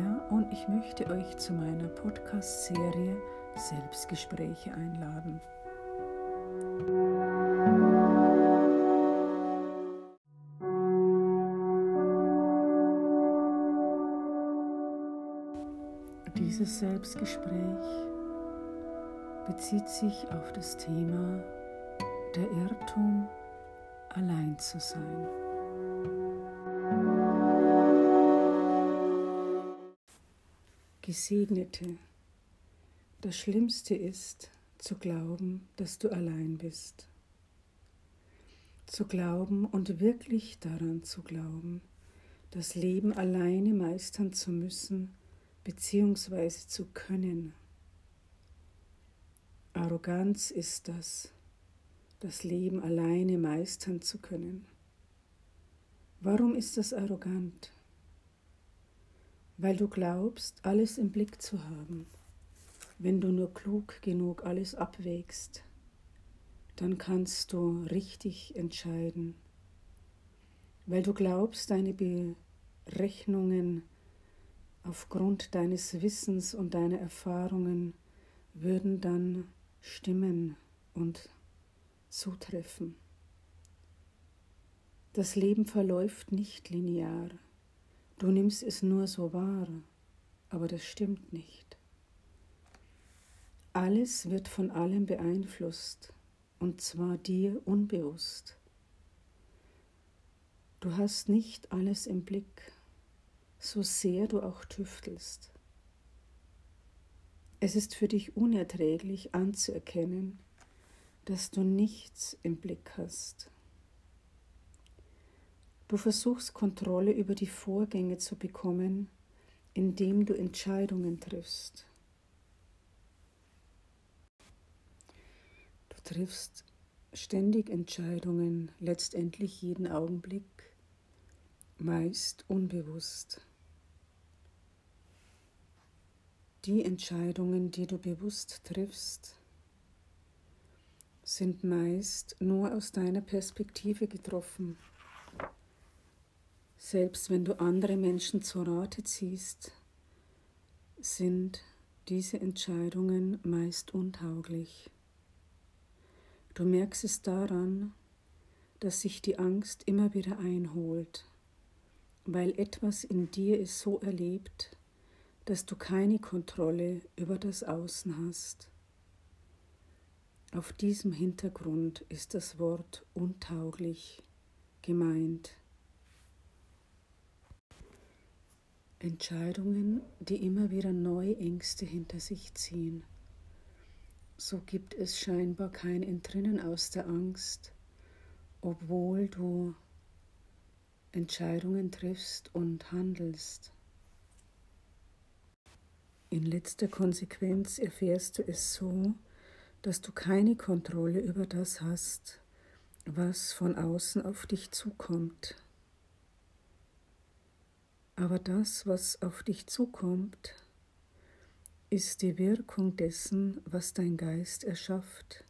Meyer und ich möchte euch zu meiner Podcast-Serie Selbstgespräche einladen. Dieses Selbstgespräch bezieht sich auf das Thema der Irrtum, allein zu sein. Gesegnete, das Schlimmste ist zu glauben, dass du allein bist. Zu glauben und wirklich daran zu glauben, das Leben alleine meistern zu müssen bzw. zu können. Arroganz ist das, das Leben alleine meistern zu können. Warum ist das arrogant? Weil du glaubst, alles im Blick zu haben. Wenn du nur klug genug alles abwägst, dann kannst du richtig entscheiden. Weil du glaubst, deine Berechnungen aufgrund deines Wissens und deiner Erfahrungen würden dann stimmen und zutreffen. Das Leben verläuft nicht linear. Du nimmst es nur so wahr, aber das stimmt nicht. Alles wird von allem beeinflusst, und zwar dir unbewusst. Du hast nicht alles im Blick, so sehr du auch tüftelst. Es ist für dich unerträglich anzuerkennen, dass du nichts im Blick hast. Du versuchst Kontrolle über die Vorgänge zu bekommen, indem du Entscheidungen triffst. Du triffst ständig Entscheidungen, letztendlich jeden Augenblick, meist unbewusst. Die Entscheidungen, die du bewusst triffst, sind meist nur aus deiner Perspektive getroffen. Selbst wenn du andere Menschen zu Rate ziehst, sind diese Entscheidungen meist untauglich. Du merkst es daran, dass sich die Angst immer wieder einholt, weil etwas in dir es so erlebt, dass du keine Kontrolle über das Außen hast. Auf diesem Hintergrund ist das Wort untauglich gemeint. Entscheidungen, die immer wieder neue Ängste hinter sich ziehen. So gibt es scheinbar kein Entrinnen aus der Angst, obwohl du Entscheidungen triffst und handelst. In letzter Konsequenz erfährst du es so, dass du keine Kontrolle über das hast, was von außen auf dich zukommt. Aber das, was auf dich zukommt, ist die Wirkung dessen, was dein Geist erschafft,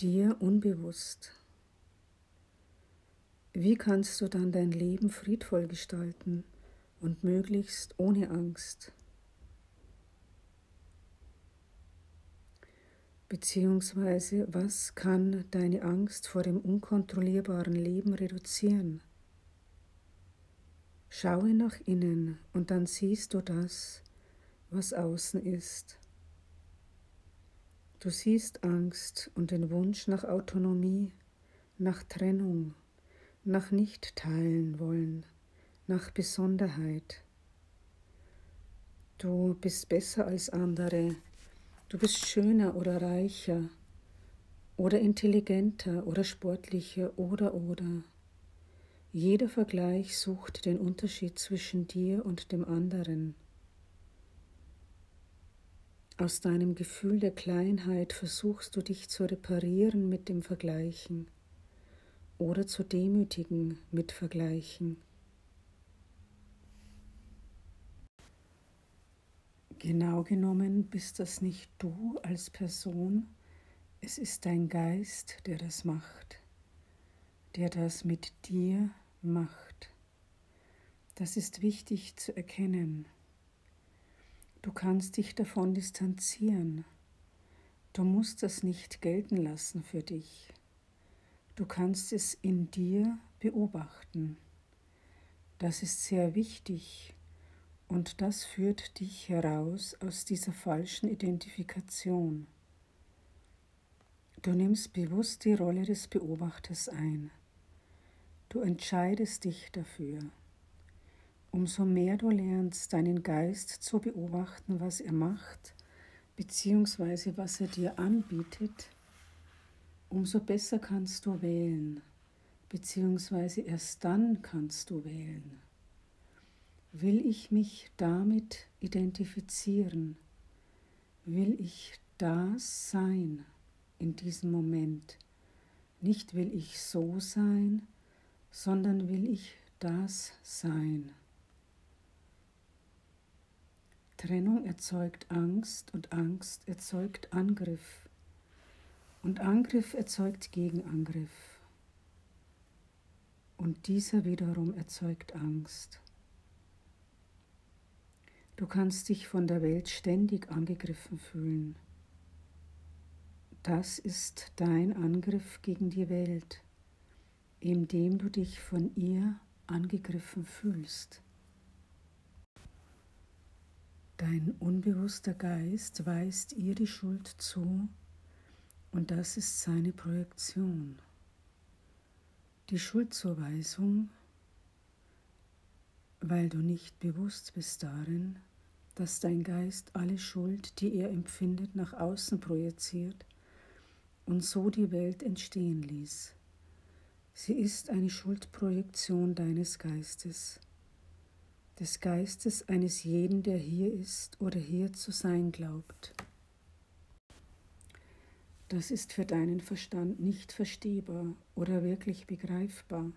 dir unbewusst. Wie kannst du dann dein Leben friedvoll gestalten und möglichst ohne Angst? Beziehungsweise, was kann deine Angst vor dem unkontrollierbaren Leben reduzieren? Schaue nach innen und dann siehst du das, was außen ist. Du siehst Angst und den Wunsch nach Autonomie, nach Trennung, nach nicht teilen wollen, nach Besonderheit. Du bist besser als andere, du bist schöner oder reicher oder intelligenter oder sportlicher oder oder. Jeder Vergleich sucht den Unterschied zwischen dir und dem anderen. Aus deinem Gefühl der Kleinheit versuchst du dich zu reparieren mit dem Vergleichen oder zu demütigen mit Vergleichen. Genau genommen bist das nicht du als Person, es ist dein Geist, der das macht der das mit dir macht. Das ist wichtig zu erkennen. Du kannst dich davon distanzieren. Du musst das nicht gelten lassen für dich. Du kannst es in dir beobachten. Das ist sehr wichtig und das führt dich heraus aus dieser falschen Identifikation. Du nimmst bewusst die Rolle des Beobachters ein. Du entscheidest dich dafür. Umso mehr du lernst, deinen Geist zu beobachten, was er macht, beziehungsweise was er dir anbietet, umso besser kannst du wählen, beziehungsweise erst dann kannst du wählen. Will ich mich damit identifizieren? Will ich das sein in diesem Moment? Nicht will ich so sein, sondern will ich das sein. Trennung erzeugt Angst und Angst erzeugt Angriff und Angriff erzeugt Gegenangriff und dieser wiederum erzeugt Angst. Du kannst dich von der Welt ständig angegriffen fühlen. Das ist dein Angriff gegen die Welt indem du dich von ihr angegriffen fühlst. Dein unbewusster Geist weist ihr die Schuld zu und das ist seine Projektion. Die Schuldzuweisung, weil du nicht bewusst bist darin, dass dein Geist alle Schuld, die er empfindet, nach außen projiziert und so die Welt entstehen ließ. Sie ist eine Schuldprojektion deines Geistes, des Geistes eines jeden, der hier ist oder hier zu sein glaubt. Das ist für deinen Verstand nicht verstehbar oder wirklich begreifbar.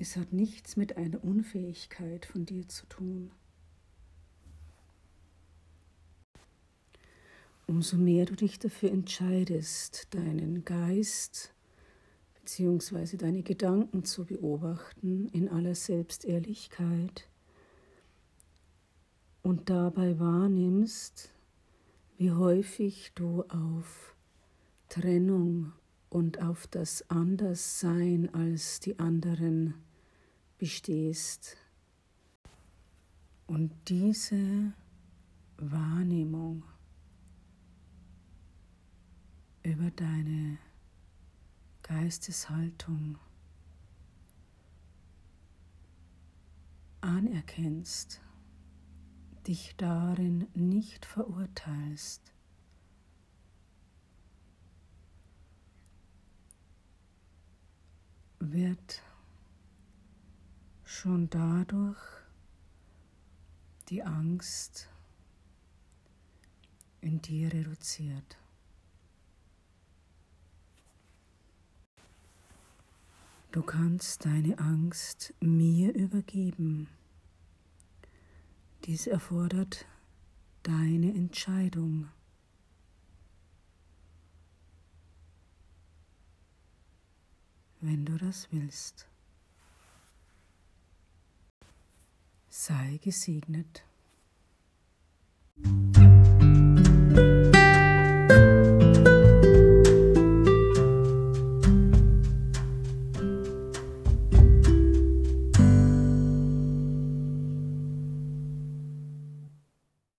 Es hat nichts mit einer Unfähigkeit von dir zu tun. Umso mehr du dich dafür entscheidest, deinen Geist beziehungsweise deine Gedanken zu beobachten in aller Selbstehrlichkeit und dabei wahrnimmst, wie häufig du auf Trennung und auf das Anderssein als die anderen bestehst. Und diese Wahrnehmung über deine Geisteshaltung anerkennst, dich darin nicht verurteilst, wird schon dadurch die Angst in dir reduziert. Du kannst deine Angst mir übergeben. Dies erfordert deine Entscheidung. Wenn du das willst. Sei gesegnet.